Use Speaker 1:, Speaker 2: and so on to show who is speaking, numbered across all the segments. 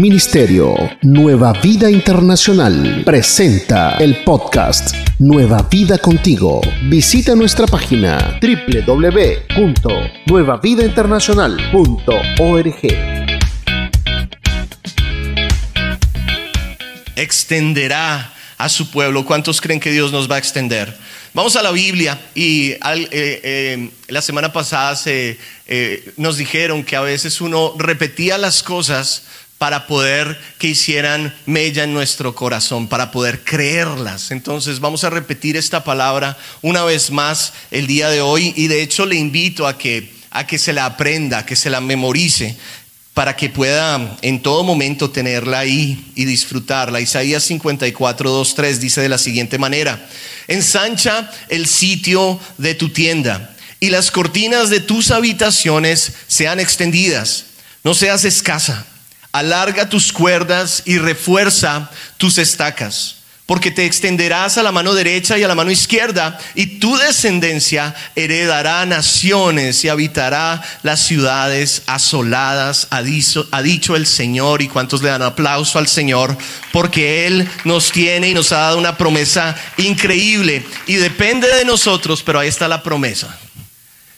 Speaker 1: Ministerio Nueva Vida Internacional presenta el podcast Nueva Vida Contigo. Visita nuestra página www.nuevavidainternacional.org.
Speaker 2: Extenderá a su pueblo. ¿Cuántos creen que Dios nos va a extender? Vamos a la Biblia y eh, eh, la semana pasada se, eh, nos dijeron que a veces uno repetía las cosas para poder que hicieran mella en nuestro corazón, para poder creerlas. Entonces vamos a repetir esta palabra una vez más el día de hoy y de hecho le invito a que, a que se la aprenda, que se la memorice para que pueda en todo momento tenerla ahí y disfrutarla. Isaías 54, 2, 3 dice de la siguiente manera, ensancha el sitio de tu tienda y las cortinas de tus habitaciones sean extendidas, no seas escasa Alarga tus cuerdas y refuerza tus estacas, porque te extenderás a la mano derecha y a la mano izquierda, y tu descendencia heredará naciones y habitará las ciudades asoladas, ha dicho, el Señor, y cuántos le dan aplauso al Señor, porque Él nos tiene y nos ha dado una promesa increíble, y depende de nosotros, pero ahí está la promesa.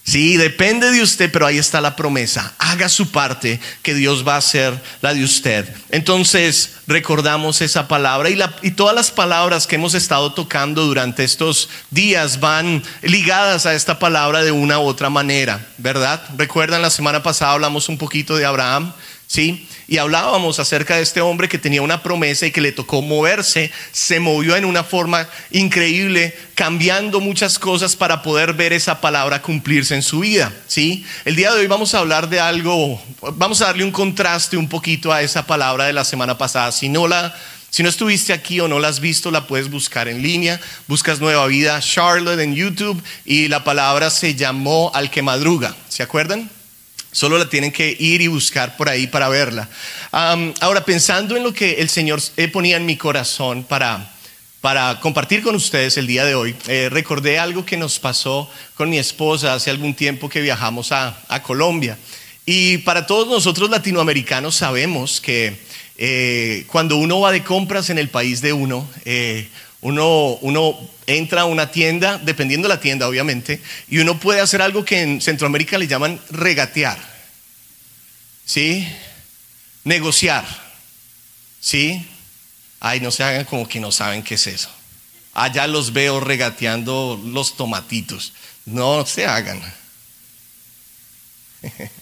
Speaker 2: Sí, depende de usted, pero ahí está la promesa. Haga su parte, que Dios va a hacer la de usted. Entonces, recordamos esa palabra y, y, todas las palabras que hemos estado tocando durante estos días van ligadas a esta palabra de una u otra manera, ¿verdad? Recuerdan, la semana pasada hablamos un poquito de Abraham, ¿sí? Y hablábamos acerca de este hombre que tenía una promesa y que le tocó moverse, se movió en una forma increíble, cambiando muchas cosas para poder ver esa palabra cumplirse en su vida, ¿sí? El día de hoy vamos a hablar de algo, vamos a darle un contraste un poquito a esa palabra de la semana pasada. Si no la si no estuviste aquí o no la has visto, la puedes buscar en línea. Buscas Nueva Vida Charlotte en YouTube y la palabra se llamó Al que madruga. ¿Se acuerdan? Solo la tienen que ir y buscar por ahí para verla. ahora, pensando en lo que el Señor eh, ponía en mi corazón para, para compartir con ustedes el día de hoy, eh, recordé algo que nos pasó con mi esposa hace algún tiempo que viajamos a, Colombia. Y para todos nosotros latinoamericanos sabemos que eh, cuando uno va de compras en el país de uno, uno, uno entra a una tienda, dependiendo de la tienda obviamente, y uno puede hacer algo que en Centroamérica le llaman regatear. ¿Sí? Negociar. ¿Sí? Ay, no se hagan como que no saben qué es eso. Allá los veo regateando los tomatitos. No se hagan.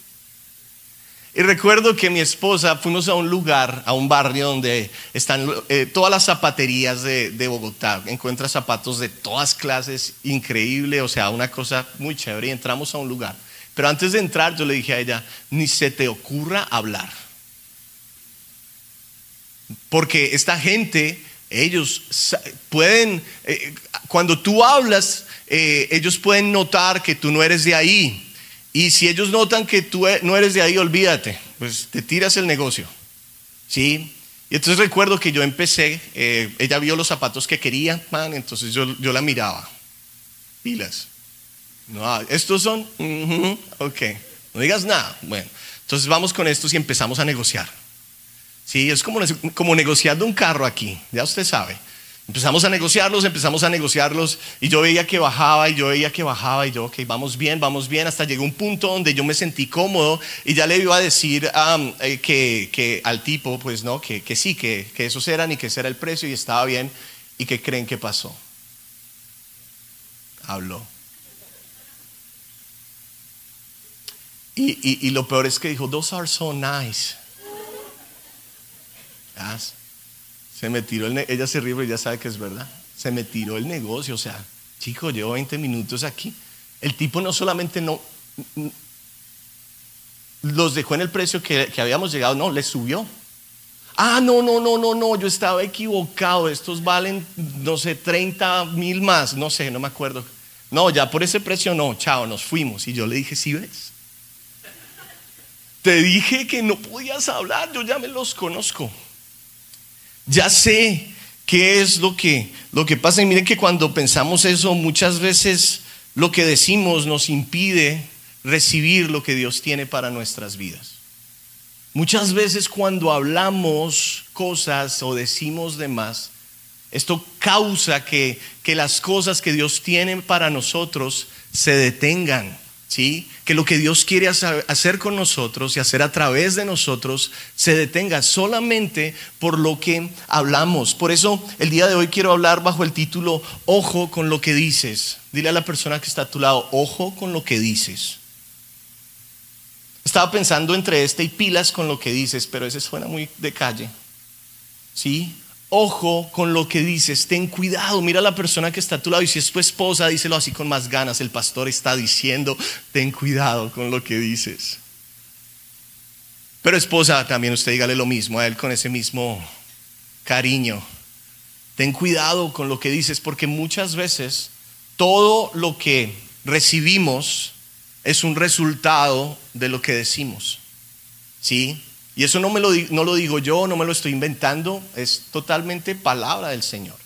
Speaker 2: Y recuerdo que mi esposa fuimos a un lugar, a un barrio donde están eh, todas las zapaterías de, Bogotá. Encuentra zapatos de todas clases, increíble, o sea, una cosa muy chévere. Y entramos a un lugar. Pero antes de entrar, yo le dije a ella: ni se te ocurra hablar. Porque esta gente, ellos pueden, eh, cuando tú hablas, eh, ellos pueden notar que tú no eres de ahí y si ellos notan que tú e, no eres de ahí, olvídate, pues te tiras el negocio. ¿Sí? Y entonces recuerdo que yo empecé, eh, ella vio los zapatos que quería, man, entonces yo, yo la miraba. Pilas. No, ah, estos son, ok, no digas nada. Bueno, entonces vamos con estos y empezamos a negociar. Sí, es como, como negociando un carro aquí, ya usted sabe. Empezamos a negociarlos, empezamos a negociarlos y yo veía que bajaba y yo veía que bajaba y yo, ok, vamos bien, vamos bien, hasta llegó un punto donde yo me sentí cómodo y ya le iba a decir eh, que, al tipo, pues no, que, sí, que, que, esos eran y que ese era el precio y estaba bien y que creen que pasó. Habló. Y, y, lo peor es que dijo, those are so nice. Se me tiró el ella se ríe, pero ya sabe que es verdad. Se me tiró el negocio, o sea, chico, llevo 20 minutos aquí. El tipo no solamente no los dejó en el precio que, habíamos llegado, no, les subió. Ah, no, no, no, no, no, yo estaba equivocado, estos valen, no sé, 30 mil más, no sé, no me acuerdo. No, ya por ese precio no, chao, nos fuimos. Y yo le dije, ¿sí ves? Te dije que no podías hablar, yo ya me los conozco. Ya sé qué es lo que, lo que pasa. Y miren que cuando pensamos eso, muchas veces lo que decimos nos impide recibir lo que Dios tiene para nuestras vidas. Muchas veces cuando hablamos cosas o decimos demás, esto causa que, que las cosas que Dios tiene para nosotros se detengan. ¿Sí? Que lo que Dios quiere hacer con nosotros y hacer a través de nosotros se detenga solamente por lo que hablamos. Por eso el día de hoy quiero hablar bajo el título Ojo con lo que dices. Dile a la persona que está a tu lado, ojo con lo que dices. Estaba pensando entre este y pilas con lo que dices, pero ese suena muy de calle. ¿Sí? Ojo con lo que dices, ten cuidado, mira a la persona que está a tu lado y si es tu esposa, díselo así con más ganas. El pastor está diciendo, ten cuidado con lo que dices. Pero esposa, también usted dígale lo mismo a él con ese mismo cariño. Ten cuidado con lo que dices porque muchas veces todo lo que recibimos es un resultado de lo que decimos. ¿Sí? Y eso no, me lo, no lo digo yo, no me lo estoy inventando, es totalmente palabra del Señor.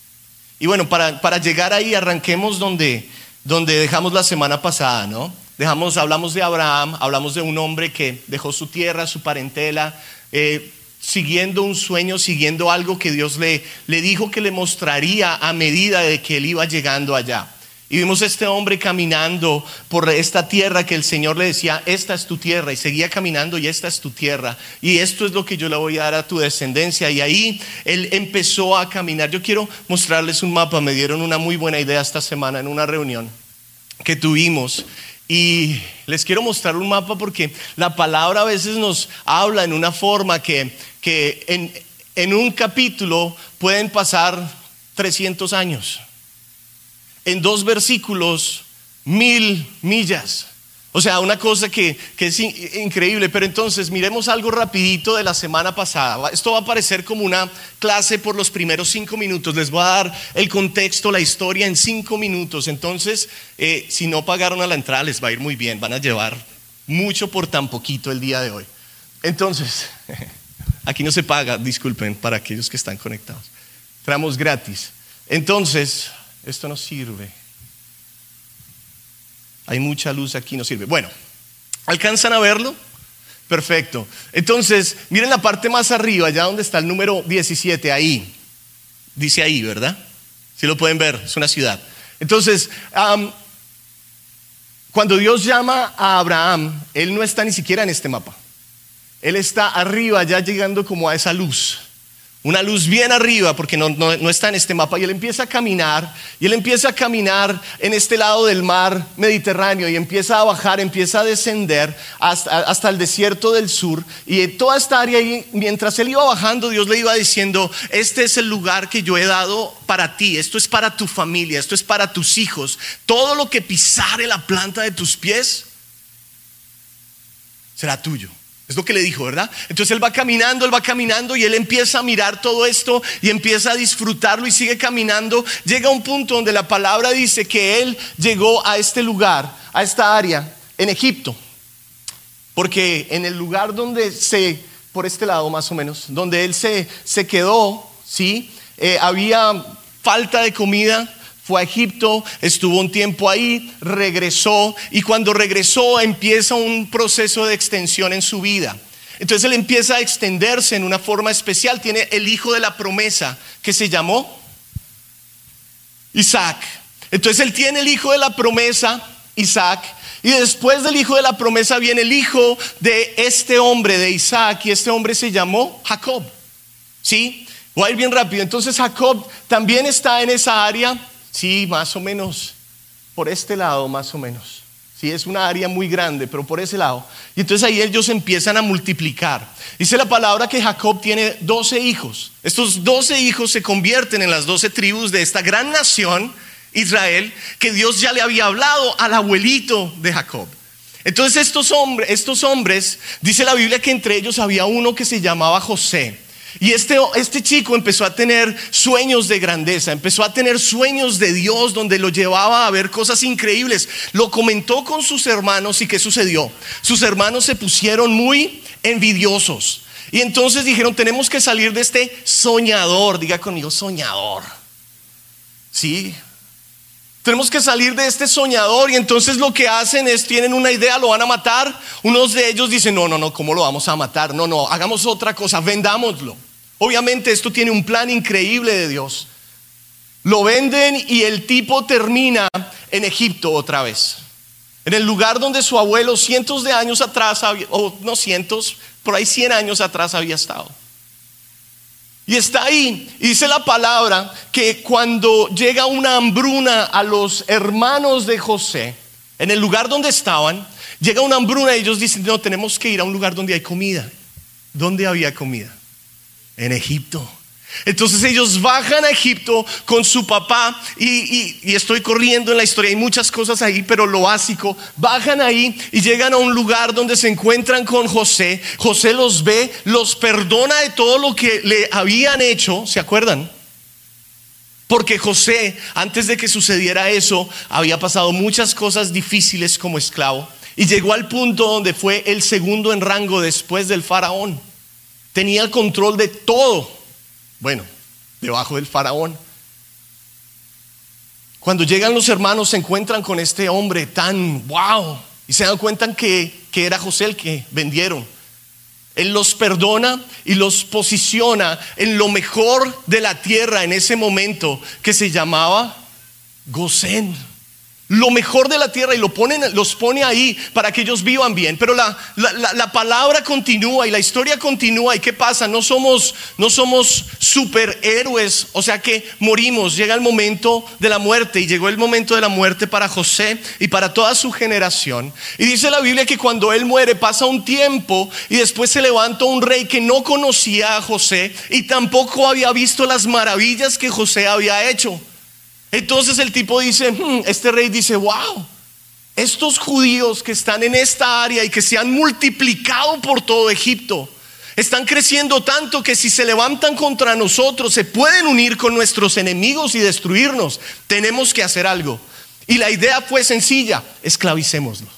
Speaker 2: Y bueno, para, para llegar ahí, arranquemos donde, donde dejamos la semana pasada, ¿no? Dejamos, hablamos de Abraham, hablamos de un hombre que dejó su tierra, su parentela, eh, siguiendo un sueño, siguiendo algo que Dios le, le dijo que le mostraría a medida de que él iba llegando allá. Y vimos a este hombre caminando por esta tierra que el Señor le decía, esta es tu tierra. Y seguía caminando y esta es tu tierra. Y esto es lo que yo le voy a dar a tu descendencia. Y ahí él empezó a caminar. Yo quiero mostrarles un mapa. Me dieron una muy buena idea esta semana en una reunión que tuvimos. Y les quiero mostrar un mapa porque la palabra a veces nos habla en una forma que, que en, en un capítulo pueden pasar 300 años en dos versículos mil millas. O sea, una cosa que, es increíble, pero entonces miremos algo rapidito de la semana pasada. Esto va a parecer como una clase por los primeros cinco minutos. Les voy a dar el contexto, la historia en cinco minutos. Entonces, eh, si no pagaron a la entrada, les va a ir muy bien. Van a llevar mucho por tan poquito el día de hoy. Entonces, aquí no se paga, disculpen, para aquellos que están conectados. Tramos gratis. Entonces, esto no sirve. Hay mucha luz aquí, no sirve. Bueno, ¿alcanzan a verlo? Perfecto. Entonces, miren la parte más arriba, allá donde está el número 17, ahí. Dice ahí, ¿verdad? Si lo pueden ver, es una ciudad. Entonces, cuando Dios llama a Abraham, él no está ni siquiera en este mapa. Él está arriba, ya llegando como a esa luz una luz bien arriba, porque no, está en este mapa, y él empieza a caminar, y él empieza a caminar en este lado del mar Mediterráneo, y empieza a bajar, empieza a descender hasta, hasta el desierto del sur, y en toda esta área, y mientras él iba bajando, Dios le iba diciendo, este es el lugar que yo he dado para ti, esto es para tu familia, esto es para tus hijos, todo lo que pisare la planta de tus pies será tuyo. Es lo que le dijo, ¿verdad? Entonces él va caminando, él va caminando y él empieza a mirar todo esto y empieza a disfrutarlo y sigue caminando. Llega a un punto donde la palabra dice que él llegó a este lugar, a esta área, en Egipto. Porque en el lugar donde se, por este lado más o menos, donde él se, se quedó, ¿sí? Eh, había falta de comida, fue a Egipto, estuvo un tiempo ahí, regresó y cuando regresó empieza un proceso de extensión en su vida. Entonces él empieza a extenderse en una forma especial. Tiene el hijo de la promesa que se llamó Isaac. Entonces él tiene el hijo de la promesa, Isaac, y después del hijo de la promesa viene el hijo de este hombre, de Isaac, y este hombre se llamó Jacob. ¿Sí? Voy a ir bien rápido. Entonces Jacob también está en esa área Sí, más o menos. Por este lado, más o menos. Sí, es una área muy grande, pero por ese lado. Y entonces ahí ellos empiezan a multiplicar. Dice la palabra que Jacob tiene 12 hijos. Estos 12 hijos se convierten en las 12 tribus de esta gran nación, Israel, que Dios ya le había hablado al abuelito de Jacob. Entonces estos hombres, estos hombres, dice la Biblia que entre ellos había uno que se llamaba José. Y este, este chico empezó a tener sueños de grandeza, empezó a tener sueños de Dios donde lo llevaba a ver cosas increíbles. Lo comentó con sus hermanos y ¿qué sucedió? Sus hermanos se pusieron muy envidiosos. Y entonces dijeron, tenemos que salir de este soñador, diga conmigo, soñador. Sí, Tenemos que salir de este soñador y entonces lo que hacen es, tienen una idea, lo van a matar. Unos de ellos dicen, no, no, no, ¿cómo lo vamos a matar? No, no, hagamos otra cosa, vendámoslo. Obviamente esto tiene un plan increíble de Dios. Lo venden y el tipo termina en Egipto otra vez. En el lugar donde su abuelo cientos de años atrás, o no cientos, por ahí cien años atrás había estado. Y está ahí, dice la palabra que cuando llega una hambruna a los hermanos de José, en el lugar donde estaban, llega una hambruna y ellos dicen, no, tenemos que ir a un lugar donde hay comida. ¿Dónde había comida? En Egipto. Entonces ellos bajan a Egipto con su papá y, estoy corriendo en la historia, hay muchas cosas ahí, pero lo básico, bajan ahí y llegan a un lugar donde se encuentran con José, José los ve, los perdona de todo lo que le habían hecho, ¿se acuerdan? Porque José, antes de que sucediera eso, había pasado muchas cosas difíciles como esclavo y llegó al punto donde fue el segundo en rango después del faraón. Tenía el control de todo bueno, debajo del faraón. Cuando llegan los hermanos se encuentran con este hombre tan wow y se dan cuenta que, que era José el que vendieron. Él los perdona y los posiciona en lo mejor de la tierra en ese momento que se llamaba Gosén lo mejor de la tierra y lo ponen, los pone ahí para que ellos vivan bien. Pero la, la, palabra continúa y la historia continúa. ¿Y qué pasa? No somos, no somos superhéroes, o sea que morimos. Llega el momento de la muerte y llegó el momento de la muerte para José y para toda su generación. Y dice la Biblia que cuando él muere pasa un tiempo y después se levanta un rey que no conocía a José y tampoco había visto las maravillas que José había hecho. Entonces el tipo dice, hmm", este rey dice, wow, estos judíos que están en esta área y que se han multiplicado por todo Egipto, están creciendo tanto que si se levantan contra nosotros, se pueden unir con nuestros enemigos y destruirnos. Tenemos que hacer algo. Y la idea fue sencilla, esclavicémoslos.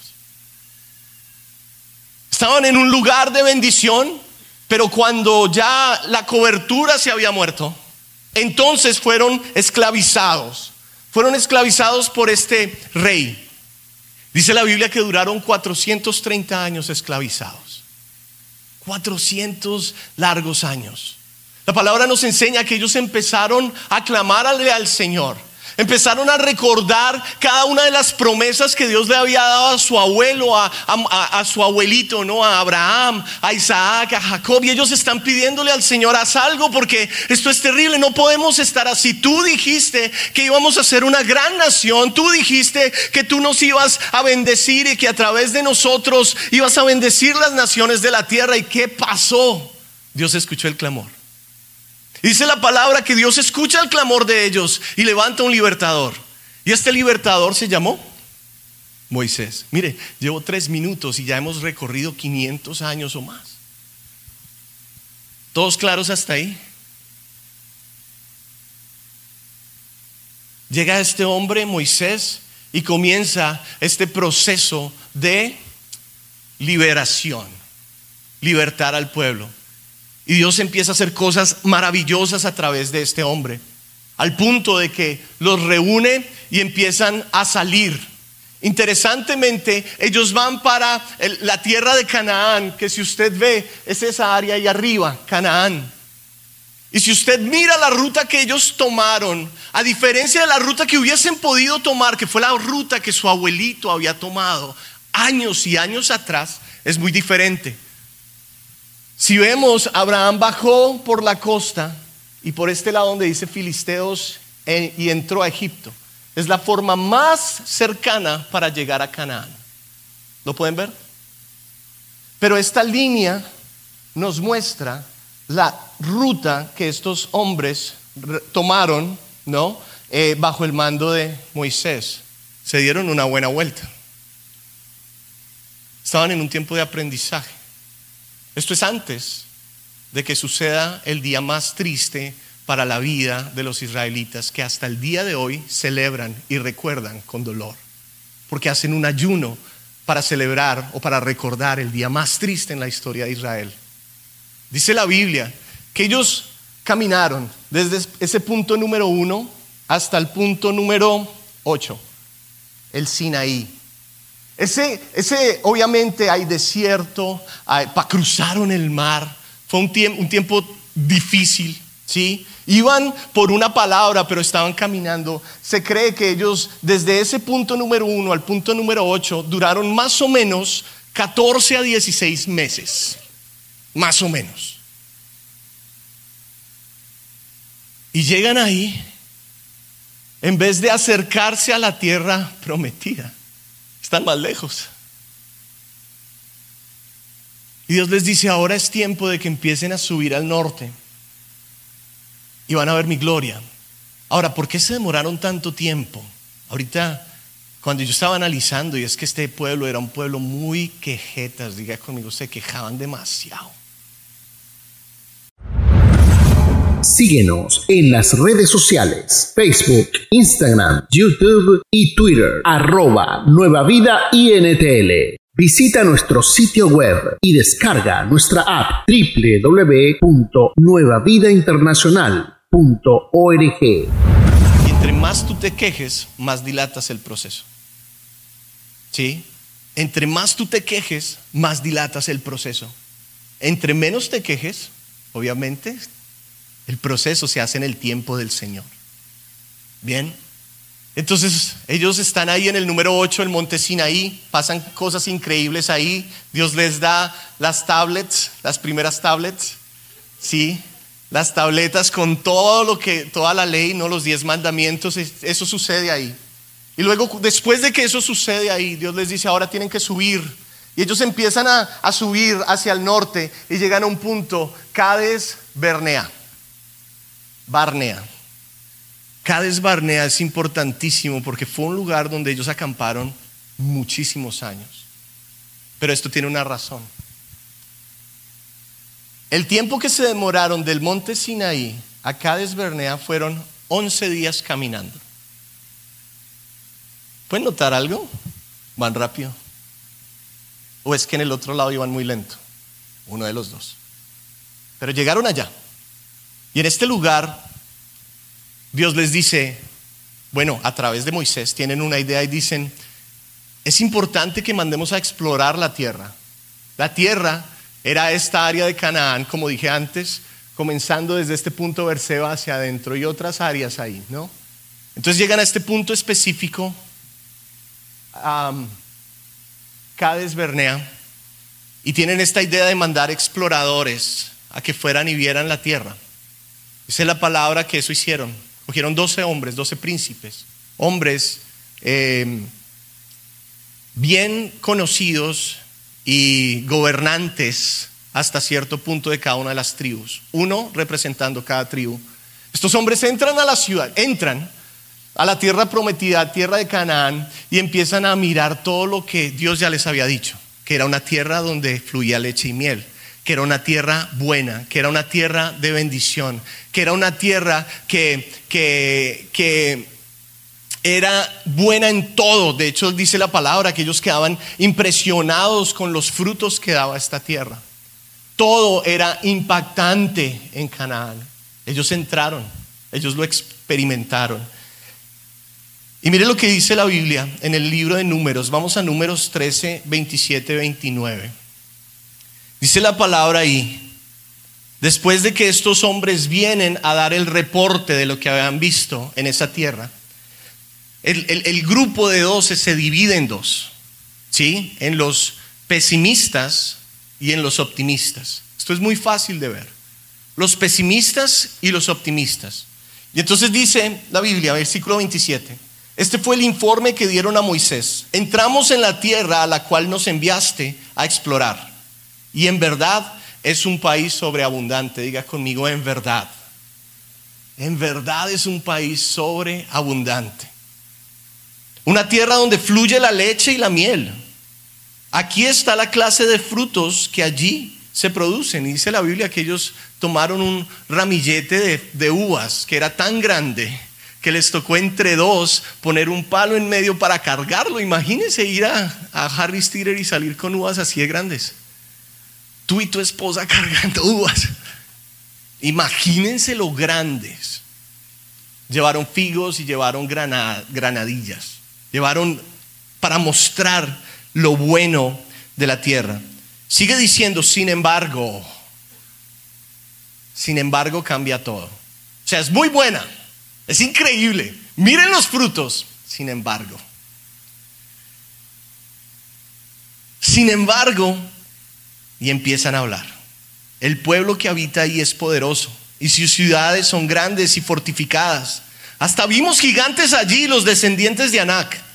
Speaker 2: Estaban en un lugar de bendición, pero cuando ya la cobertura se había muerto, entonces fueron esclavizados. Fueron esclavizados por este rey. Dice la Biblia que duraron 430 años esclavizados. 400 largos años. La palabra nos enseña que ellos empezaron a clamarle al Señor. Empezaron a recordar cada una de las promesas que Dios le había dado a su abuelo, a, su abuelito, ¿no? A Abraham, a Isaac, a Jacob. Y ellos están pidiéndole al Señor, haz algo porque esto es terrible, no podemos estar así. Tú dijiste que íbamos a ser una gran nación, tú dijiste que tú nos ibas a bendecir y que a través de nosotros ibas a bendecir las naciones de la tierra. ¿Y qué pasó? Dios escuchó el clamor. Dice la palabra que Dios escucha el clamor de ellos y levanta un libertador. Y este libertador se llamó Moisés. Mire, llevo tres minutos y ya hemos recorrido 500 años o más. ¿Todos claros hasta ahí? Llega este hombre, Moisés, y comienza este proceso de liberación, libertar al pueblo. Y Dios empieza a hacer cosas maravillosas a través de este hombre, al punto de que los reúne y empiezan a salir. Interesantemente, ellos van para la tierra de Canaán, que si usted ve, es esa área ahí arriba, Canaán. Y si usted mira la ruta que ellos tomaron, a diferencia de la ruta que hubiesen podido tomar, que fue la ruta que su abuelito había tomado años y años atrás, es muy diferente. Si vemos, Abraham bajó por la costa y por este lado donde dice Filisteos y entró a Egipto. Es la forma más cercana para llegar a Canaán. ¿Lo pueden ver? Pero esta línea nos muestra la ruta que estos hombres tomaron, ¿no? Eh, bajo el mando de Moisés. Se dieron una buena vuelta. Estaban en un tiempo de aprendizaje. Esto es antes de que suceda el día más triste para la vida de los israelitas, que hasta el día de hoy celebran y recuerdan con dolor, porque hacen un ayuno para celebrar o para recordar el día más triste en la historia de Israel. Dice la Biblia que ellos caminaron desde ese punto número uno hasta el punto número 8, el Sinaí. Ese, ese obviamente hay desierto, para cruzaron el mar, fue un, tiempo, un tiempo difícil, ¿sí? Iban por una palabra, pero estaban caminando. Se cree que ellos, desde ese punto número uno al punto número ocho, duraron más o menos 14 a 16 meses. Más o menos. Y llegan ahí, en vez de acercarse a la tierra prometida, están más lejos. Y Dios les dice, ahora es tiempo de que empiecen a subir al norte y van a ver mi gloria. Ahora, ¿por qué se demoraron tanto tiempo? Ahorita, cuando yo estaba analizando, y es que este pueblo era un pueblo muy quejetas, diga conmigo, se quejaban demasiado.
Speaker 1: Síguenos en las redes sociales, Facebook, Instagram, YouTube y Twitter, arroba Nueva Vida INTL. Visita nuestro sitio web y descarga nuestra app www.nuevavidainternacional.org.
Speaker 2: Entre más tú te quejes, más dilatas el proceso. ¿Sí? Entre más tú te quejes, más dilatas el proceso. Entre menos te quejes, obviamente, el proceso se hace en el tiempo del Señor. Bien. Entonces ellos están ahí en el número 8, el monte Sinaí, pasan cosas increíbles ahí. Dios les da las tablets, las primeras tablets, sí, las tabletas con todo lo que, toda la ley, no los diez mandamientos, eso sucede ahí. Y luego, después de que eso sucede ahí, Dios les dice, ahora tienen que subir. Y ellos empiezan a, a subir hacia el norte y llegan a un punto, Cades Bernea. Barnea. Cades Barnea es importantísimo porque fue un lugar donde ellos acamparon muchísimos años. Pero esto tiene una razón. El tiempo que se demoraron del monte Sinaí a Cades Barnea fueron 11 días caminando. ¿Pueden notar algo? Van rápido. ¿O es que en el otro lado iban muy lento? Uno de los dos. Pero llegaron allá. Y en este lugar Dios les dice, bueno, a través de Moisés tienen una idea y dicen, es importante que mandemos a explorar la tierra. La tierra era esta área de Canaán, como dije antes, comenzando desde este punto Berseba hacia adentro y otras áreas ahí, ¿no? Entonces llegan a este punto específico, um, Cades Bernea, y tienen esta idea de mandar exploradores a que fueran y vieran la tierra. Es la palabra que eso hicieron. Cogieron 12 hombres, 12 príncipes, hombres eh, bien conocidos y gobernantes hasta cierto punto de cada una de las tribus, uno representando cada tribu. Estos hombres entran a la ciudad, entran a la tierra prometida, tierra de Canaán, y empiezan a mirar todo lo que Dios ya les había dicho, que era una tierra donde fluía leche y miel que era una tierra buena, que era una tierra de bendición, que era una tierra que, que, que era buena en todo. De hecho, dice la palabra que ellos quedaban impresionados con los frutos que daba esta tierra. Todo era impactante en Canaán. Ellos entraron, ellos lo experimentaron. Y mire lo que dice la Biblia en el libro de números. Vamos a números 13, 27, 29. Dice la palabra ahí, después de que estos hombres vienen a dar el reporte de lo que habían visto en esa tierra, el, grupo de doce se divide en dos, ¿sí? En los pesimistas y en los optimistas. Esto es muy fácil de ver. Los pesimistas y los optimistas. Y entonces dice la Biblia, versículo 27, este fue el informe que dieron a Moisés. Entramos en la tierra a la cual nos enviaste a explorar. Y en verdad es un país sobreabundante. Diga conmigo, en verdad. En verdad es un país sobreabundante. Una tierra donde fluye la leche y la miel. Aquí está la clase de frutos que allí se producen. Y dice la Biblia que ellos tomaron un ramillete de, uvas que era tan grande que les tocó entre dos poner un palo en medio para cargarlo. Imagínense ir a, a Steeler y salir con uvas así de grandes tú y tu esposa cargando uvas. Imagínense lo grandes. llevaron figos y llevaron granadillas. Llevaron para mostrar lo bueno de la tierra. Sigue diciendo, sin embargo, sin embargo cambia todo. O sea, es muy buena, es increíble. Miren los frutos, sin embargo. Sin embargo, y empiezan a hablar. El pueblo que habita ahí es poderoso y sus ciudades son grandes y fortificadas. Hasta vimos gigantes allí, los descendientes de Anac.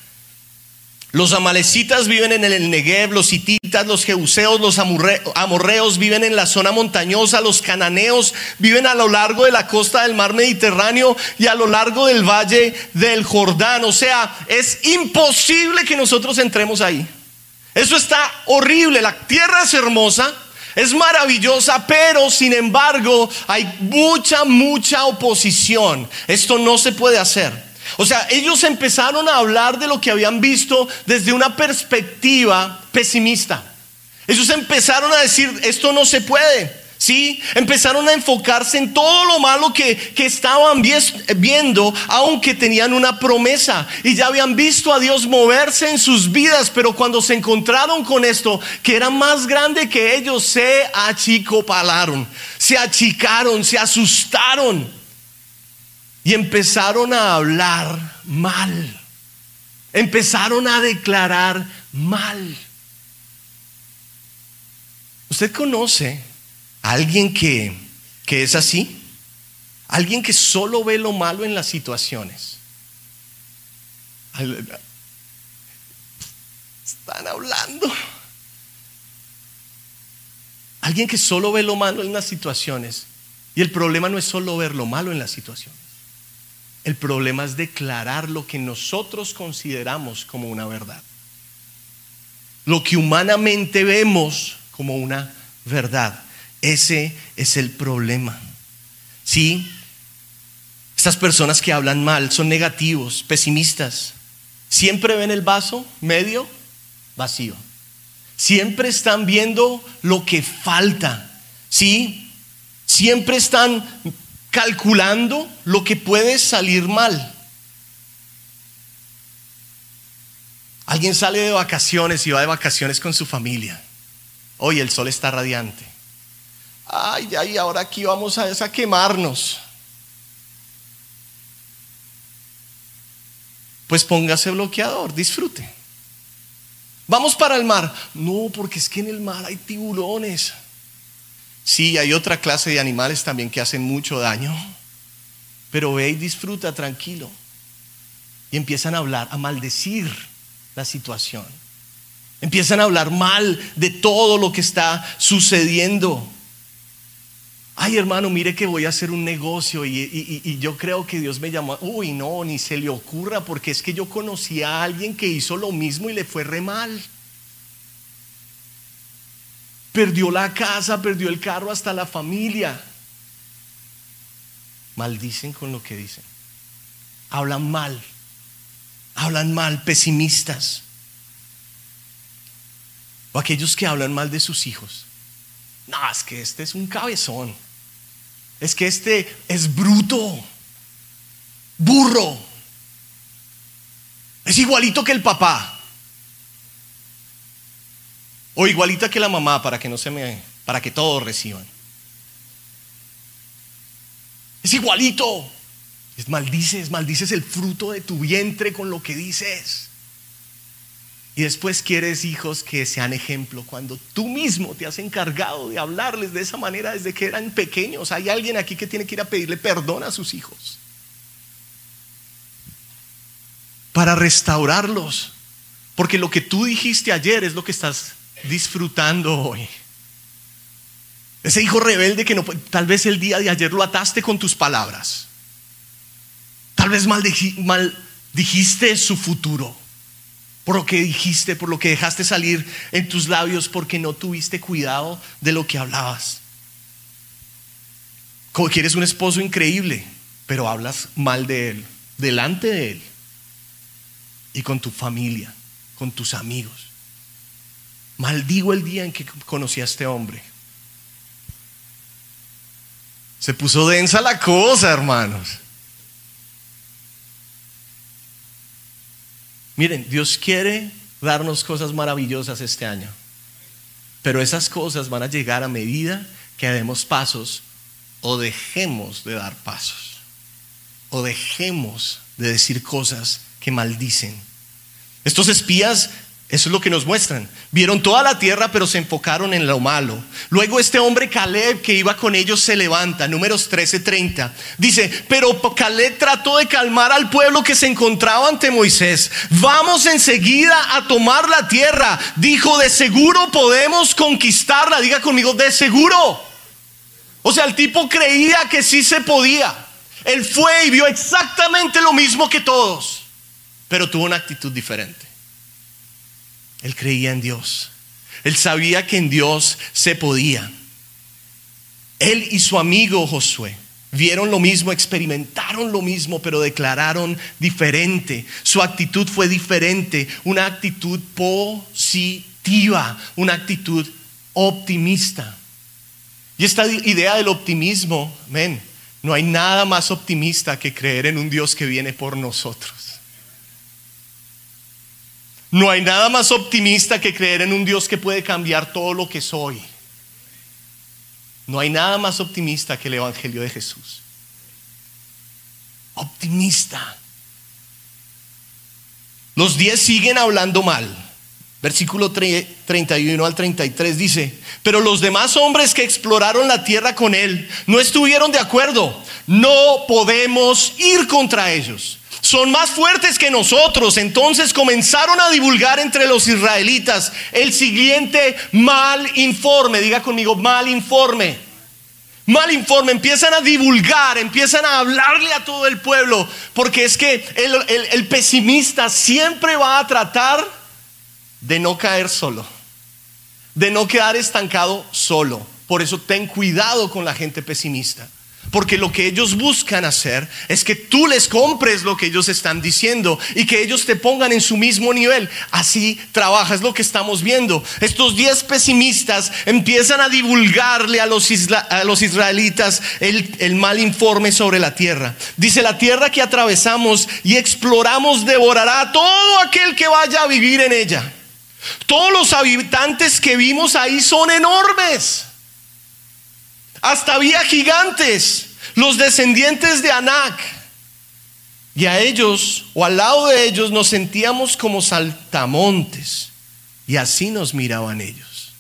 Speaker 2: Los amalecitas viven en el Negev, los hititas, los jebuseos, los amorreos viven en la zona montañosa, los cananeos viven a lo largo de la costa del mar Mediterráneo y a lo largo del valle del Jordán. O sea, es imposible que nosotros entremos ahí. Eso está horrible. La tierra es hermosa, es maravillosa, pero sin embargo hay mucha, mucha oposición. Esto no se puede hacer. O sea, ellos empezaron a hablar de lo que habían visto desde una perspectiva pesimista. Ellos empezaron a decir, esto no se puede. ¿Sí? Empezaron a enfocarse en todo lo malo que, que, estaban viendo, aunque tenían una promesa y ya habían visto a Dios moverse en sus vidas, pero cuando se encontraron con esto, que era más grande que ellos, se achicopalaron, se achicaron, se asustaron y empezaron a hablar mal, empezaron a declarar mal. Usted conoce Alguien que, que es así. Alguien que solo ve lo malo en las situaciones. Están hablando. Alguien que solo ve lo malo en las situaciones. Y el problema no es solo ver lo malo en las situaciones. El problema es declarar lo que nosotros consideramos como una verdad. Lo que humanamente vemos como una verdad. Ese es el problema. Sí, estas personas que hablan mal son negativos, pesimistas. Siempre ven el vaso medio vacío. Siempre están viendo lo que falta. Sí, siempre están calculando lo que puede salir mal. Alguien sale de vacaciones y va de vacaciones con su familia. Hoy el sol está radiante ay, ay, ahora aquí vamos a, a quemarnos. Pues póngase bloqueador, disfrute. Vamos para el mar. No, porque es que en el mar hay tiburones. Sí, hay otra clase de animales también que hacen mucho daño. Pero ve y disfruta tranquilo. Y empiezan a hablar, a maldecir la situación. Empiezan a hablar mal de todo lo que está sucediendo ay hermano, mire que voy a hacer un negocio y, yo creo que Dios me llamó, uy no, ni se le ocurra, porque es que yo conocí a alguien que hizo lo mismo y le fue re mal. Perdió la casa, perdió el carro, hasta la familia. Maldicen con lo que dicen. Hablan mal. Hablan mal, pesimistas. O aquellos que hablan mal de sus hijos. No, es que este es un cabezón es que este es bruto, burro, es igualito que el papá. O igualita que la mamá para que no se me, para que todos reciban. Es igualito. Es maldices, maldices el fruto de tu vientre con lo que dices. Y después quieres hijos que sean ejemplo cuando tú mismo te has encargado de hablarles de esa manera desde que eran pequeños. Hay alguien aquí que tiene que ir a pedirle perdón a sus hijos para restaurarlos. Porque lo que tú dijiste ayer es lo que estás disfrutando hoy. Ese hijo rebelde que no tal vez el día de ayer lo ataste con tus palabras. Tal vez mal, mal dijiste su futuro por lo que dijiste, por lo que dejaste salir en tus labios, porque no tuviste cuidado de lo que hablabas. Como que eres un esposo increíble, pero hablas mal de él, delante de él y con tu familia, con tus amigos. Maldigo el día en que conocí a este hombre. Se puso densa la cosa, hermanos. Miren, Dios quiere darnos cosas maravillosas este año. Pero esas cosas van a llegar a medida que demos pasos o dejemos de dar pasos. O dejemos de decir cosas que maldicen. Estos espías eso es lo que nos muestran. Vieron toda la tierra, pero se enfocaron en lo malo. Luego este hombre Caleb que iba con ellos se levanta, números 13:30. Dice, pero Caleb trató de calmar al pueblo que se encontraba ante Moisés. Vamos enseguida a tomar la tierra. Dijo, de seguro podemos conquistarla. Diga conmigo, de seguro. O sea, el tipo creía que sí se podía. Él fue y vio exactamente lo mismo que todos, pero tuvo una actitud diferente. Él creía en Dios. Él sabía que en Dios se podía. Él y su amigo Josué vieron lo mismo, experimentaron lo mismo, pero declararon diferente. Su actitud fue diferente, una actitud positiva, una actitud optimista. Y esta idea del optimismo, men, no hay nada más optimista que creer en un Dios que viene por nosotros. No hay nada más optimista que creer en un Dios que puede cambiar todo lo que soy. No hay nada más optimista que el Evangelio de Jesús. Optimista. Los diez siguen hablando mal. Versículo 31 al 33 dice, pero los demás hombres que exploraron la tierra con él no estuvieron de acuerdo. No podemos ir contra ellos son más fuertes que nosotros. Entonces comenzaron a divulgar entre los israelitas el siguiente mal informe. Diga conmigo, mal informe. Mal informe. Empiezan a divulgar, empiezan a hablarle a todo el pueblo. Porque es que el, el pesimista siempre va a tratar de no caer solo. De no quedar estancado solo. Por eso ten cuidado con la gente pesimista. Porque lo que ellos buscan hacer es que tú les compres lo que ellos están diciendo y que ellos te pongan en su mismo nivel. Así trabaja, es lo que estamos viendo. Estos diez pesimistas empiezan a divulgarle a los, a los israelitas el, el mal informe sobre la tierra. Dice, la tierra que atravesamos y exploramos devorará a todo aquel que vaya a vivir en ella. Todos los habitantes que vimos ahí son enormes. Hasta había gigantes, los descendientes de Anac. Y a ellos, o al lado de ellos, nos sentíamos como saltamontes. Y así nos miraban ellos.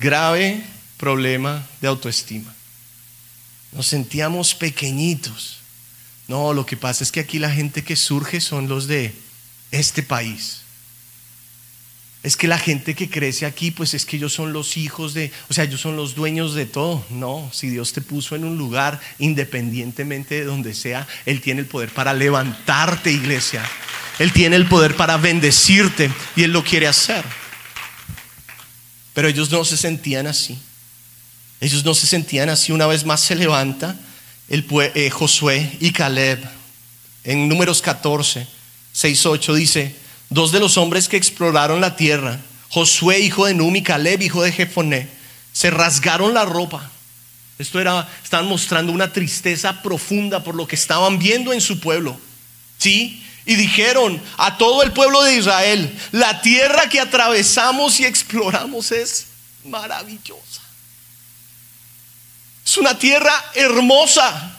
Speaker 2: Grave problema de autoestima. Nos sentíamos pequeñitos. No, lo que pasa es que aquí la gente que surge son los de este país. Es que la gente que crece aquí, pues es que ellos son los hijos de, o sea, ellos son los dueños de todo. No, si Dios te puso en un lugar, independientemente de donde sea, Él tiene el poder para levantarte, iglesia. Él tiene el poder para bendecirte y Él lo quiere hacer. Pero ellos no se sentían así. Ellos no se sentían así. Una vez más se levanta el, eh, Josué y Caleb. En números 14, 6, 8 dice, dos de los hombres que exploraron la tierra, Josué, hijo de Numi, Caleb, hijo de Jefoné, se rasgaron la ropa. Esto era, estaban mostrando una tristeza profunda por lo que estaban viendo en su pueblo. ¿Sí? Y dijeron a todo el pueblo de Israel, la tierra que atravesamos y exploramos es maravillosa. Es una tierra hermosa.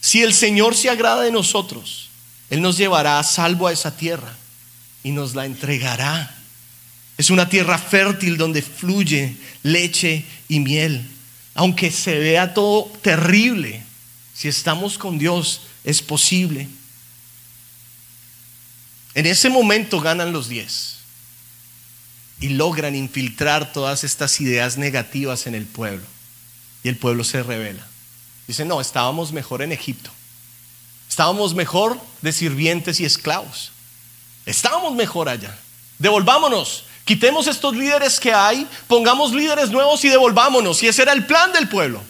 Speaker 2: Si el Señor se agrada de nosotros, Él nos llevará a salvo a esa tierra y nos la entregará. Es una tierra fértil donde fluye leche y miel. Aunque se vea todo terrible, si estamos con Dios es posible. En ese momento ganan los diez y logran infiltrar todas estas ideas negativas en el pueblo. Y el pueblo se revela. Dice, no, estábamos mejor en Egipto. Estábamos mejor de sirvientes y esclavos. Estábamos mejor allá. Devolvámonos. Quitemos estos líderes que hay, pongamos líderes nuevos y devolvámonos. Y ese era el plan del pueblo.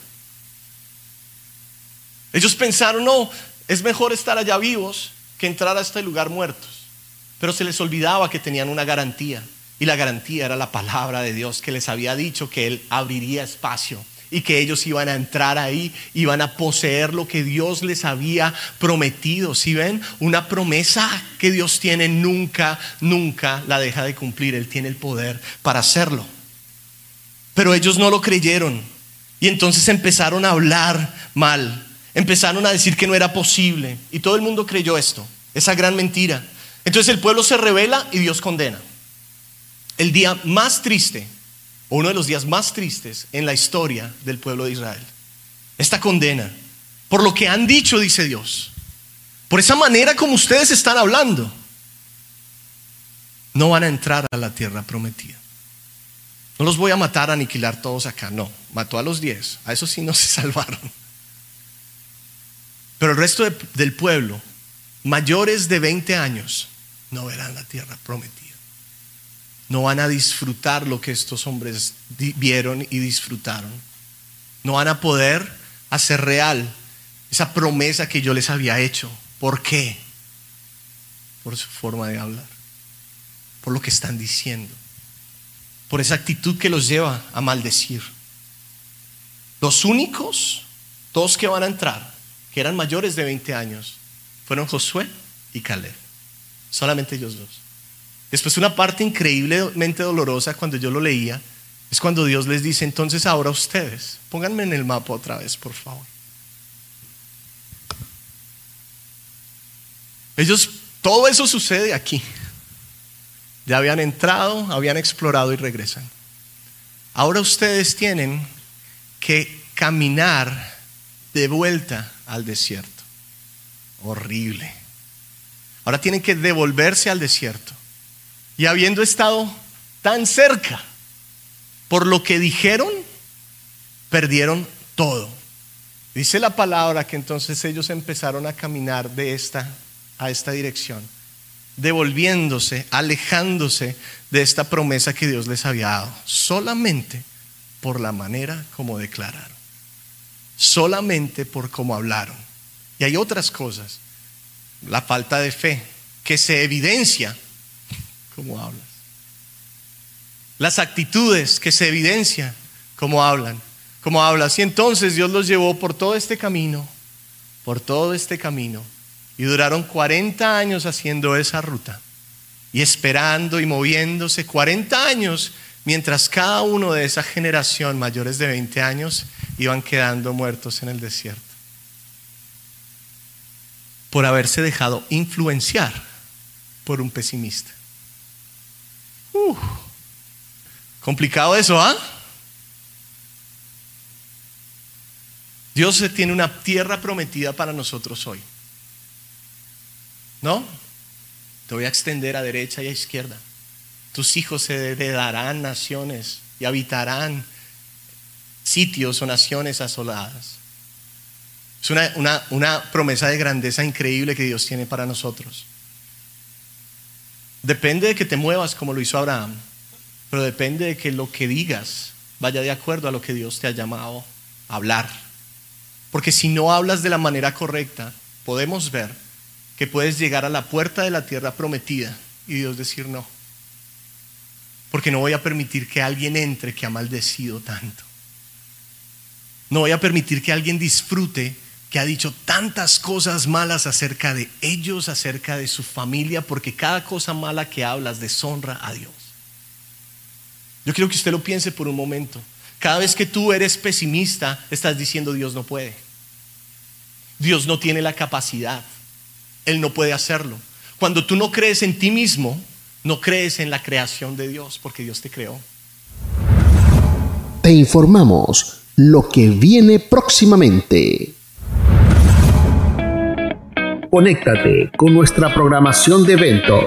Speaker 2: Ellos pensaron, no, es mejor estar allá vivos que entrar a este lugar muertos. Pero se les olvidaba que tenían una garantía. Y la garantía era la palabra de Dios que les había dicho que Él abriría espacio y que ellos iban a entrar ahí, iban a poseer lo que Dios les había prometido. Si ven, una promesa que Dios tiene nunca, nunca la deja de cumplir. Él tiene el poder para hacerlo. Pero ellos no lo creyeron y entonces empezaron a hablar mal, empezaron a decir que no era posible y todo el mundo creyó esto, esa gran mentira. Entonces el pueblo se revela y Dios condena. El día más triste uno de los días más tristes en la historia del pueblo de Israel. Esta condena, por lo que han dicho, dice Dios, por esa manera como ustedes están hablando, no van a entrar a la tierra prometida. No los voy a matar, a aniquilar todos acá, no. Mató a los diez, a esos sí no se salvaron. Pero el resto del pueblo, mayores de 20 años, no verán la tierra prometida no van a disfrutar lo que estos hombres vieron y disfrutaron. No van a poder hacer real esa promesa que yo les había hecho. ¿Por qué? Por su forma de hablar, por lo que están diciendo, por esa actitud que los lleva a maldecir. Los únicos, dos que van a entrar, que eran mayores de 20 años, fueron Josué y Caleb. Solamente ellos dos. Después una parte increíblemente dolorosa cuando yo lo leía es cuando Dios les dice, entonces ahora ustedes, pónganme en el mapa otra vez, por favor. Ellos, todo eso sucede aquí. Ya habían entrado, habían explorado y regresan. Ahora ustedes tienen que caminar de vuelta al desierto. Horrible. Ahora tienen que devolverse al desierto. Y habiendo estado tan cerca, por lo que dijeron, perdieron todo. Dice la palabra que entonces ellos empezaron a caminar de esta a esta dirección, devolviéndose, alejándose de esta promesa que Dios les había dado, solamente por la manera como declararon, solamente por cómo hablaron. Y hay otras cosas, la falta de fe, que se evidencia cómo hablas. Las actitudes que se evidencian, cómo hablan, cómo hablas. Y entonces Dios los llevó por todo este camino, por todo este camino. Y duraron 40 años haciendo esa ruta. Y esperando y moviéndose 40 años, mientras cada uno de esa generación, mayores de 20 años, iban quedando muertos en el desierto. Por haberse dejado influenciar por un pesimista. Complicado eso, ¿ah? Dios tiene una tierra prometida para nosotros hoy. ¿No? Te voy a extender a derecha y a izquierda. Tus hijos se heredarán naciones y habitarán sitios o naciones asoladas. Es una promesa de grandeza increíble que Dios tiene para nosotros. Depende de que te muevas como lo hizo Abraham, pero depende de que lo que digas vaya de acuerdo a lo que Dios te ha llamado a hablar. Porque si no hablas de la manera correcta, podemos ver que puedes llegar a la puerta de la tierra prometida y Dios decir no. Porque no voy a permitir que alguien entre que ha maldecido tanto. No voy a permitir que alguien disfrute que ha dicho tantas cosas malas acerca de ellos, acerca de su familia, porque cada cosa mala que hablas deshonra a Dios. Yo quiero que usted lo piense por un momento. Cada vez que tú eres pesimista, estás diciendo Dios no puede. Dios no tiene la capacidad. Él no puede hacerlo. Cuando tú no crees en ti mismo, no crees en la creación de Dios, porque Dios te creó.
Speaker 1: Te informamos lo que viene próximamente. Conéctate con nuestra programación de eventos.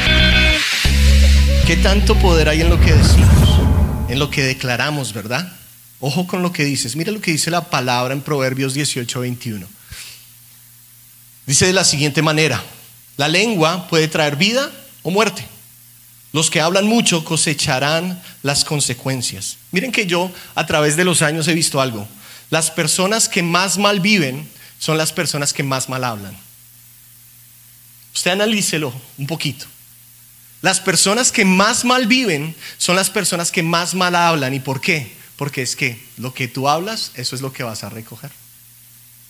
Speaker 2: ¿Qué tanto poder hay en lo que decimos? En lo que declaramos, ¿verdad? Ojo con lo que dices. Mira lo que dice la palabra en Proverbios 18, 21. Dice de la siguiente manera, la lengua puede traer vida o muerte. Los que hablan mucho cosecharán las consecuencias. Miren que yo a través de los años he visto algo. Las personas que más mal viven son las personas que más mal hablan. Usted analícelo un poquito. Las personas que más mal viven son las personas que más mal hablan. ¿Y por qué? Porque es que lo que tú hablas, eso es lo que vas a recoger.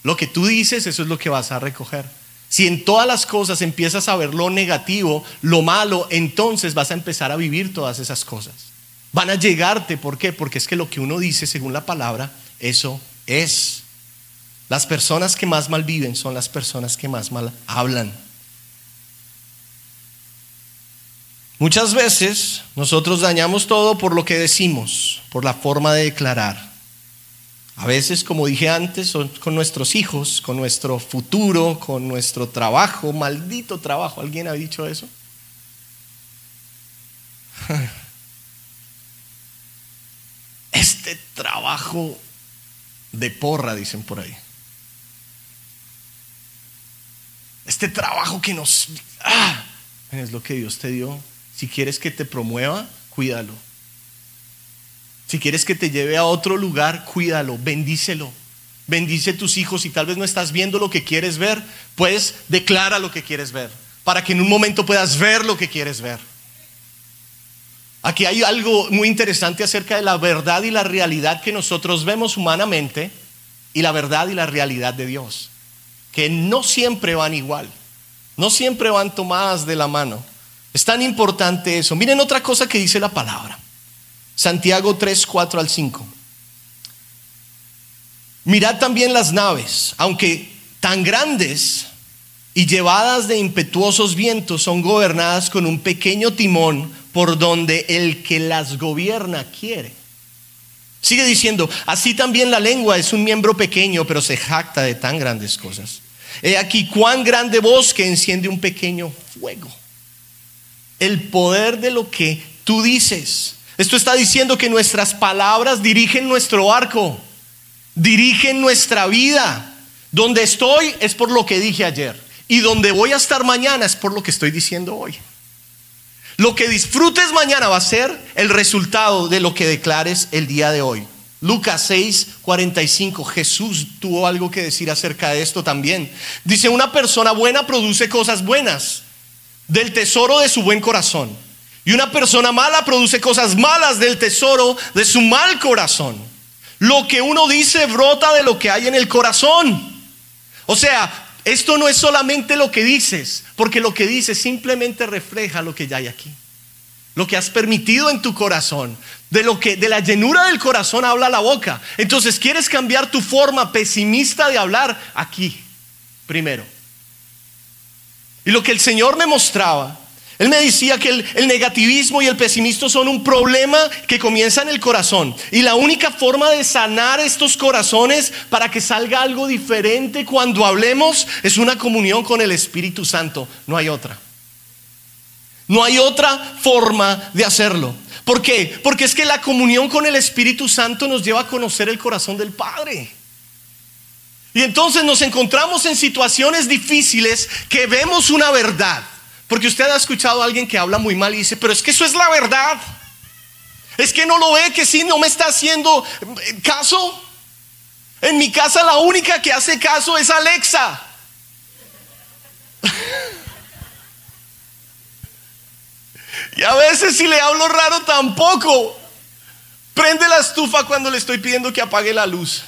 Speaker 2: Lo que tú dices, eso es lo que vas a recoger. Si en todas las cosas empiezas a ver lo negativo, lo malo, entonces vas a empezar a vivir todas esas cosas. Van a llegarte, ¿por qué? Porque es que lo que uno dice según la palabra, eso es. Las personas que más mal viven son las personas que más mal hablan. Muchas veces nosotros dañamos todo por lo que decimos, por la forma de declarar. A veces, como dije antes, con nuestros hijos, con nuestro futuro, con nuestro trabajo, maldito trabajo. ¿Alguien ha dicho eso? Este trabajo de porra, dicen por ahí. Este trabajo que nos... Ah, es lo que Dios te dio. Si quieres que te promueva, cuídalo. Si quieres que te lleve a otro lugar, cuídalo, bendícelo. Bendice tus hijos. Si tal vez no estás viendo lo que quieres ver, pues declara lo que quieres ver. Para que en un momento puedas ver lo que quieres ver. Aquí hay algo muy interesante acerca de la verdad y la realidad que nosotros vemos humanamente y la verdad y la realidad de Dios. Que no siempre van igual. No siempre van tomadas de la mano. Es tan importante eso. Miren otra cosa que dice la palabra. Santiago 3, 4 al 5. Mirad también las naves, aunque tan grandes y llevadas de impetuosos vientos, son gobernadas con un pequeño timón por donde el que las gobierna quiere. Sigue diciendo, así también la lengua es un miembro pequeño, pero se jacta de tan grandes cosas. He aquí cuán grande bosque enciende un pequeño fuego. El poder de lo que tú dices. Esto está diciendo que nuestras palabras dirigen nuestro arco, dirigen nuestra vida. Donde estoy es por lo que dije ayer. Y donde voy a estar mañana es por lo que estoy diciendo hoy. Lo que disfrutes mañana va a ser el resultado de lo que declares el día de hoy. Lucas 6, 45. Jesús tuvo algo que decir acerca de esto también. Dice, una persona buena produce cosas buenas del tesoro de su buen corazón. Y una persona mala produce cosas malas del tesoro de su mal corazón. Lo que uno dice brota de lo que hay en el corazón. O sea, esto no es solamente lo que dices, porque lo que dices simplemente refleja lo que ya hay aquí. Lo que has permitido en tu corazón, de lo que de la llenura del corazón habla la boca. Entonces, ¿quieres cambiar tu forma pesimista de hablar? Aquí, primero. Y lo que el Señor me mostraba él me decía que el, negativismo y el pesimismo son un problema que comienza en el corazón. Y la única forma de sanar estos corazones para que salga algo diferente cuando hablemos es una comunión con el Espíritu Santo. No hay otra. No hay otra forma de hacerlo. ¿Por qué? Porque es que la comunión con el Espíritu Santo nos lleva a conocer el corazón del Padre. Y entonces nos encontramos en situaciones difíciles que vemos una verdad porque usted ha escuchado a alguien que habla muy mal y dice, pero es que eso es la verdad. Es que no lo ve, que sí, no me está haciendo eh, caso. En mi casa la única que hace caso es Alexa. y a veces si le hablo raro tampoco. Prende la estufa cuando le estoy pidiendo que apague la luz.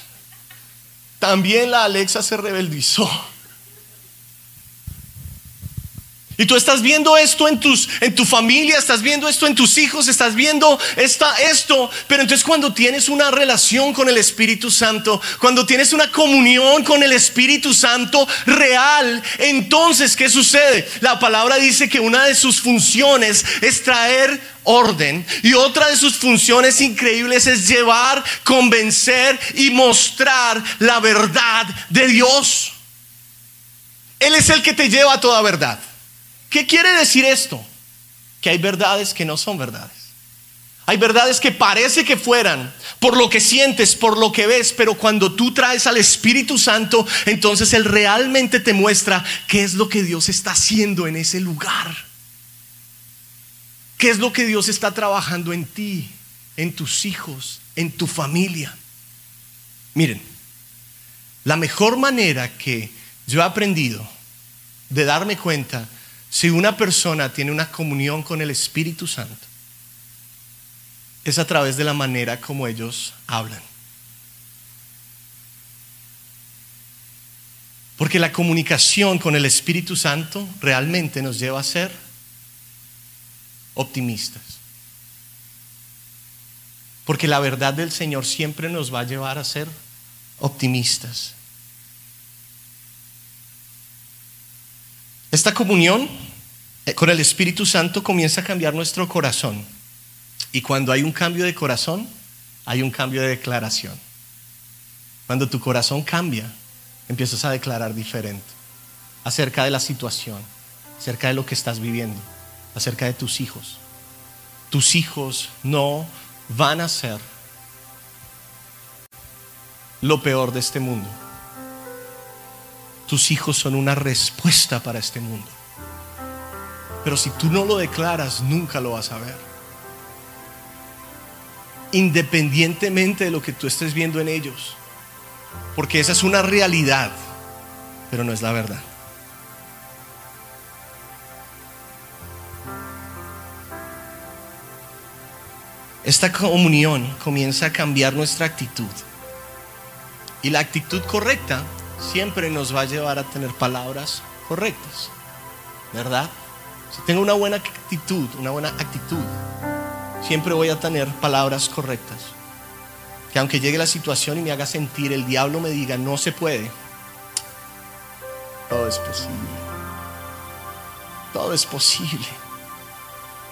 Speaker 2: También la Alexa se rebeldizó. Y tú estás viendo esto en, tus, en tu familia, estás viendo esto en tus hijos, estás viendo esta, esto. Pero entonces cuando tienes una relación con el Espíritu Santo, cuando tienes una comunión con el Espíritu Santo real, entonces ¿qué sucede? La palabra dice que una de sus funciones es traer orden y otra de sus funciones increíbles es llevar, convencer y mostrar la verdad de Dios. Él es el que te lleva a toda verdad. ¿Qué quiere decir esto? Que hay verdades que no son verdades. Hay verdades que parece que fueran por lo que sientes, por lo que ves, pero cuando tú traes al Espíritu Santo, entonces Él realmente te muestra qué es lo que Dios está haciendo en ese lugar. ¿Qué es lo que Dios está trabajando en ti, en tus hijos, en tu familia? Miren, la mejor manera que yo he aprendido de darme cuenta si una persona tiene una comunión con el Espíritu Santo es a través de la manera como ellos hablan. Porque la comunicación con el Espíritu Santo realmente nos lleva a ser optimistas. Porque la verdad del Señor siempre nos va a llevar a ser optimistas. Esta comunión con el Espíritu Santo comienza a cambiar nuestro corazón. Y cuando hay un cambio de corazón, hay un cambio de declaración. Cuando tu corazón cambia, empiezas a declarar diferente acerca de la situación, acerca de lo que estás viviendo, acerca de tus hijos. Tus hijos no van a ser lo peor de este mundo. Tus hijos son una respuesta para este mundo. Pero si tú no lo declaras, nunca lo vas a ver independientemente de lo que tú estés viendo en ellos. Porque esa es una realidad, pero no es la verdad. Esta comunión comienza a cambiar nuestra actitud. Y la actitud correcta siempre nos va a llevar a tener palabras correctas. ¿Verdad? Si tengo una buena actitud, una buena actitud, siempre voy a tener palabras correctas. Que aunque llegue la situación y me haga sentir, el diablo me diga, no se puede, todo es posible. Todo es posible.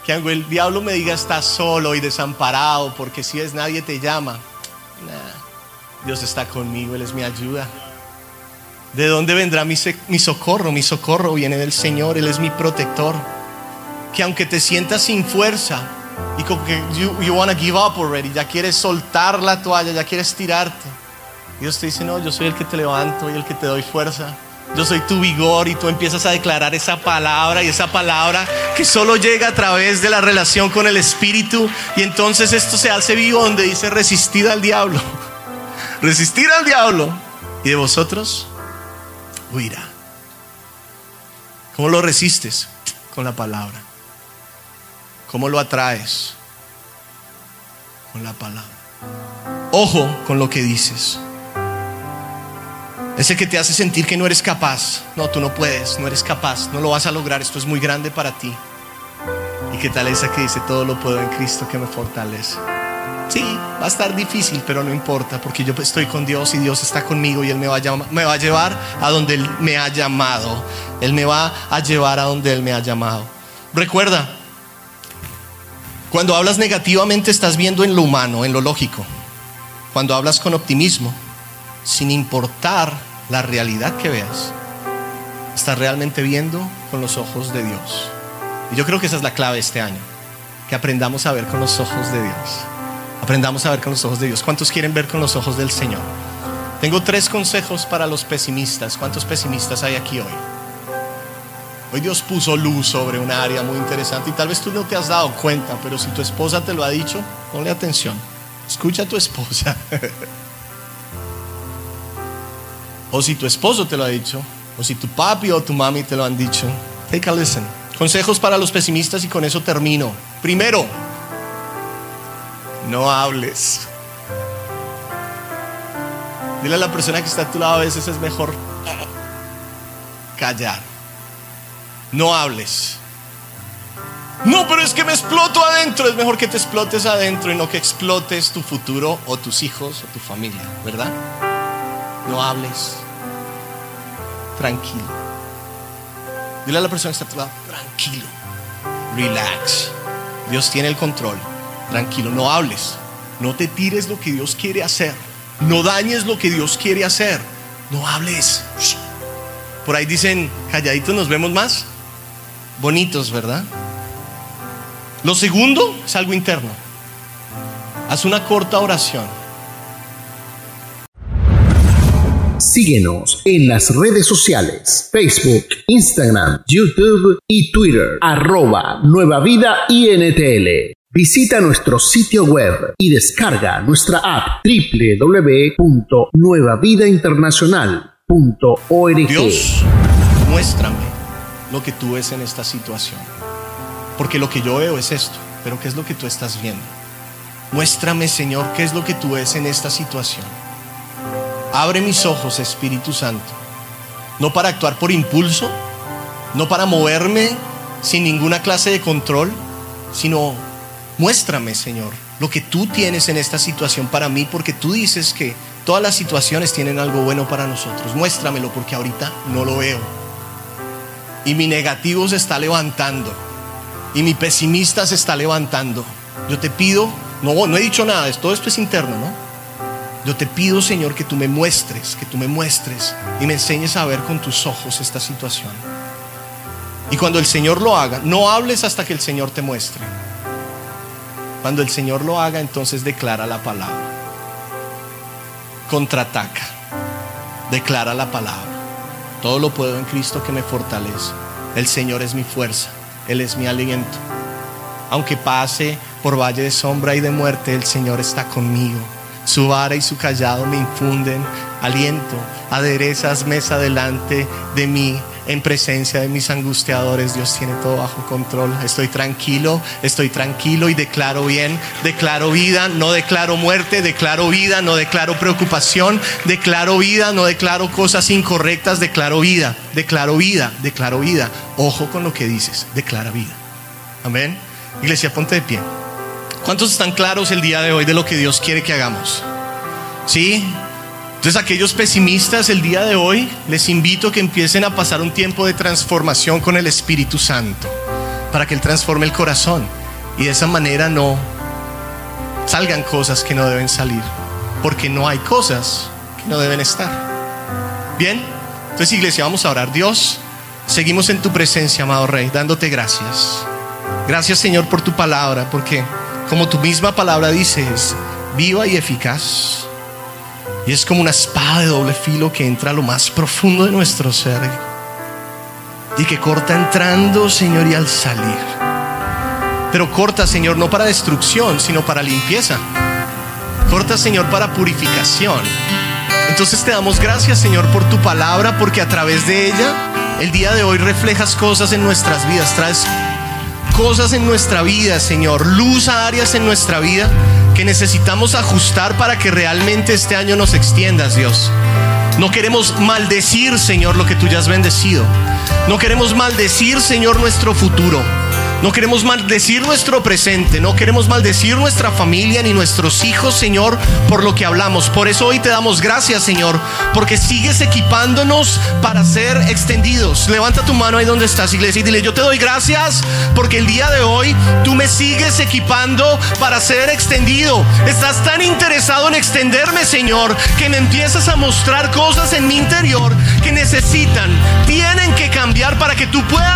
Speaker 2: Que aunque el diablo me diga, estás solo y desamparado, porque si es nadie te llama, Dios está conmigo, Él es mi ayuda. ¿De dónde vendrá mi, socorro? Mi socorro viene del Señor, Él es mi protector. Que aunque te sientas sin fuerza, y como que you, you want to give up already, ya quieres soltar la toalla, ya quieres tirarte. Dios te dice, no, yo soy el que te levanto y el que te doy fuerza. Yo soy tu vigor y tú empiezas a declarar esa palabra y esa palabra que solo llega a través de la relación con el Espíritu. Y entonces esto se hace vivo donde dice resistir al diablo. Resistir al diablo. Y de vosotros huirá. ¿Cómo lo resistes? Con la palabra. ¿Cómo lo atraes? Con la palabra. Ojo con lo que dices. Ese que te hace sentir que no eres capaz. No, tú no puedes, no eres capaz, no lo vas a lograr, esto es muy grande para ti. ¿Y qué tal esa que dice, todo lo puedo en Cristo que me fortalece? Sí, va a estar difícil, pero no importa, porque yo estoy con Dios y Dios está conmigo y Él me va, a, me va a llevar a donde Él me ha llamado. Él me va a llevar a donde Él me ha llamado. Recuerda, cuando hablas negativamente estás viendo en lo humano, en lo lógico. Cuando hablas con optimismo, sin importar la realidad que veas, estás realmente viendo con los ojos de Dios. Y yo creo que esa es la clave este año, que aprendamos a ver con los ojos de Dios. Aprendamos a ver con los ojos de Dios. ¿Cuántos quieren ver con los ojos del Señor? Tengo tres consejos para los pesimistas. ¿Cuántos pesimistas hay aquí hoy? Hoy Dios puso luz sobre un área muy interesante y tal vez tú no te has dado cuenta, pero si tu esposa te lo ha dicho, ponle atención. Escucha a tu esposa. o si tu esposo te lo ha dicho, o si tu papi o tu mami te lo han dicho, take a listen. Consejos para los pesimistas y con eso termino. Primero, no hables. Dile a la persona que está a tu lado a veces es mejor callar no hables. No, pero es que me exploto adentro. Es mejor que te explotes adentro y no que explotes tu futuro o tus hijos o tu familia, ¿verdad? No hables. Tranquilo. Dile a la persona que está a tu lado, tranquilo. Relax. Dios tiene el control. Tranquilo, no hables. No te tires lo que Dios quiere hacer. No dañes lo que Dios quiere hacer. No hables. Por ahí dicen, calladitos nos vemos más bonitos, ¿verdad? Lo segundo es algo interno. Haz una corta oración.
Speaker 1: Síguenos en las redes sociales, Facebook, Instagram, YouTube y Twitter, arroba Nueva Vida INTL. Visita nuestro sitio web y descarga nuestra app www.nuevavidainternacional.org.
Speaker 2: Dios, muéstrame lo que tú ves en esta situación. Porque lo que yo veo es esto, pero ¿qué es lo que tú estás viendo? Muéstrame, Señor, qué es lo que tú ves en esta situación. Abre mis ojos, Espíritu Santo. No para actuar por impulso, no para moverme sin ninguna clase de control, sino Muéstrame, Señor, lo que tú tienes en esta situación para mí, porque tú dices que todas las situaciones tienen algo bueno para nosotros. Muéstramelo porque ahorita no lo veo. Y mi negativo se está levantando. Y mi pesimista se está levantando. Yo te pido, no, no he dicho nada, todo esto es interno, ¿no? Yo te pido, Señor, que tú me muestres, que tú me muestres y me enseñes a ver con tus ojos esta situación. Y cuando el Señor lo haga, no hables hasta que el Señor te muestre. Cuando el Señor lo haga, entonces declara la palabra. Contraataca. Declara la palabra. Todo lo puedo en Cristo que me fortalece. El Señor es mi fuerza. Él es mi aliento. Aunque pase por valle de sombra y de muerte, el Señor está conmigo. Su vara y su callado me infunden aliento. Aderezas mesa delante de mí en presencia de mis angustiadores. Dios tiene todo bajo control. Estoy tranquilo, estoy tranquilo y declaro bien, declaro vida, no declaro muerte, declaro vida, no declaro preocupación, declaro vida, no declaro cosas incorrectas, declaro vida, declaro vida, declaro vida. Ojo con lo que dices, declara vida. Amén. Iglesia, ponte de pie. ¿Cuántos están claros el día de hoy de lo que Dios quiere que hagamos? ¿Sí? Entonces aquellos pesimistas el día de hoy les invito a que empiecen a pasar un tiempo de transformación con el Espíritu Santo para que Él transforme el corazón y de esa manera no salgan cosas que no deben salir, porque no hay cosas que no deben estar. Bien, entonces iglesia, vamos a orar. Dios, seguimos en tu presencia, amado Rey, dándote gracias. Gracias Señor por tu palabra, porque como tu misma palabra dice, es viva y eficaz y es como una espada de doble filo que entra a lo más profundo de nuestro ser. Y que corta entrando, Señor, y al salir. Pero corta, Señor, no para destrucción, sino para limpieza. Corta, Señor, para purificación. Entonces te damos gracias, Señor, por tu palabra, porque a través de ella, el día de hoy reflejas cosas en nuestras vidas, traes cosas en nuestra vida, Señor, luz a áreas en nuestra vida que necesitamos ajustar para que realmente este año nos extiendas, Dios. No queremos maldecir, Señor, lo que tú ya has bendecido. No queremos maldecir, Señor, nuestro futuro. No queremos maldecir nuestro presente, no queremos maldecir nuestra familia ni nuestros hijos, Señor, por lo que hablamos. Por eso hoy te damos gracias, Señor, porque sigues equipándonos para ser extendidos. Levanta tu mano ahí donde estás, iglesia, y dile, yo te doy gracias porque el día de hoy tú me sigues equipando para ser extendido. Estás tan interesado en extenderme, Señor, que me empiezas a mostrar cosas en mi interior que necesitan, tienen que cambiar para que tú puedas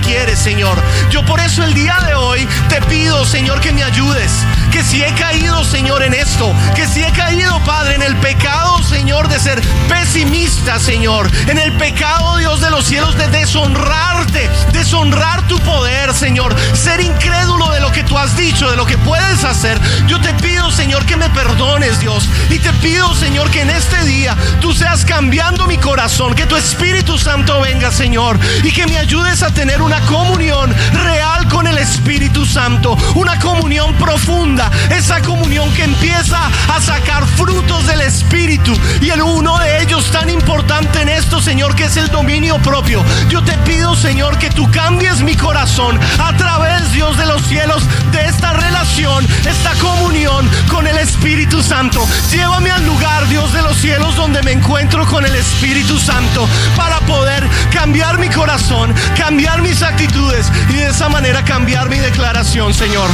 Speaker 2: quieres, Señor. Yo por eso el día de hoy te pido, Señor, que me ayudes. Que si he caído, Señor, en esto, que si he caído, Padre, en el pecado, Señor, de ser pesimista, Señor, en el pecado, Dios de los cielos, de deshonrarte, deshonrar tu poder, Señor, ser incrédulo de lo que tú has dicho, de lo que puedes hacer. Yo te pido, Señor, que me perdones, Dios. Y te pido, Señor, que en este día tú seas cambiando mi corazón, que tu Espíritu Santo venga, Señor, y que me ayudes a tener una comunión real con el Espíritu Santo, una comunión profunda, esa comunión que empieza a sacar frutos del Espíritu. Y el uno de ellos tan importante en esto, Señor, que es el dominio propio. Yo te pido, Señor, que tú cambies mi corazón a través, Dios de los cielos, de esta relación, esta comunión con el Espíritu Santo. Llévame al lugar, Dios de los cielos, donde me encuentro con el Espíritu Santo para poder cambiar mi corazón, cambiar mis actitudes y de esa manera cambiar mi declaración, Señor.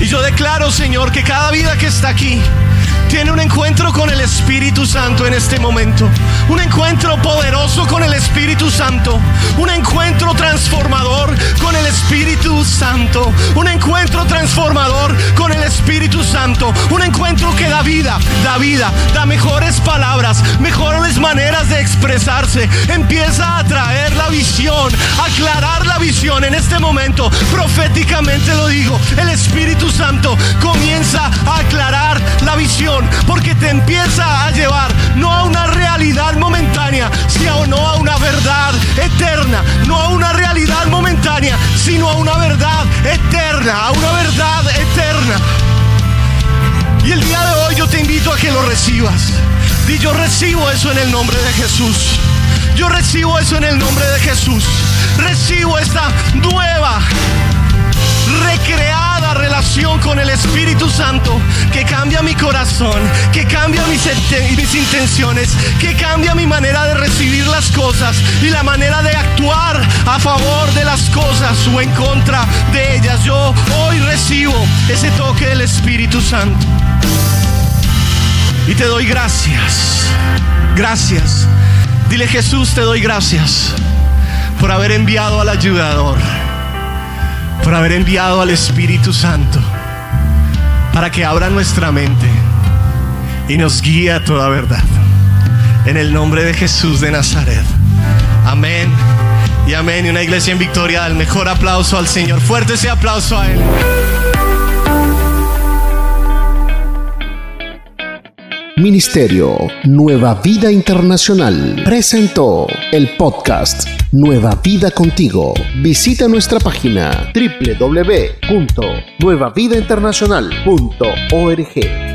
Speaker 2: Y yo declaro, Señor, que cada vida que está aquí tiene un encuentro con el Espíritu Santo en este momento. Un encuentro poderoso con el Espíritu Santo. Un encuentro transformador con el Espíritu Santo. Un encuentro transformador con el Espíritu Santo. Un encuentro que da vida, da vida, da mejores palabras, mejores maneras de expresarse. Empieza a traer la visión, aclarar la visión en este momento. Proféticamente lo digo. El Espíritu Santo comienza a aclarar porque te empieza a llevar no a una realidad momentánea, sino no a una verdad eterna, no a una realidad momentánea, sino a una verdad eterna, a una verdad eterna. Y el día de hoy yo te invito a que lo recibas. Y yo recibo eso en el nombre de Jesús. Yo recibo eso en el nombre de Jesús. Recibo esta nueva recreada relación con el Espíritu Santo que cambia mi corazón, que cambia mis, mis, intenciones, que cambia mi manera de recibir las cosas y la manera de actuar a favor de las cosas o en contra de ellas. Yo hoy recibo ese toque del Espíritu Santo. Y te doy gracias. Gracias. Dile Jesús, te doy gracias por haber enviado al ayudador por haber enviado al Espíritu Santo para que abra nuestra mente y nos guíe a toda verdad. En el nombre de Jesús de Nazaret. Amén. Y amén. Y una iglesia en victoria. El mejor aplauso al Señor. Fuerte ese aplauso a Él.
Speaker 1: Ministerio Nueva Vida Internacional presentó el podcast Nueva Vida Contigo. Visita nuestra página www.nuevavidainternacional.org.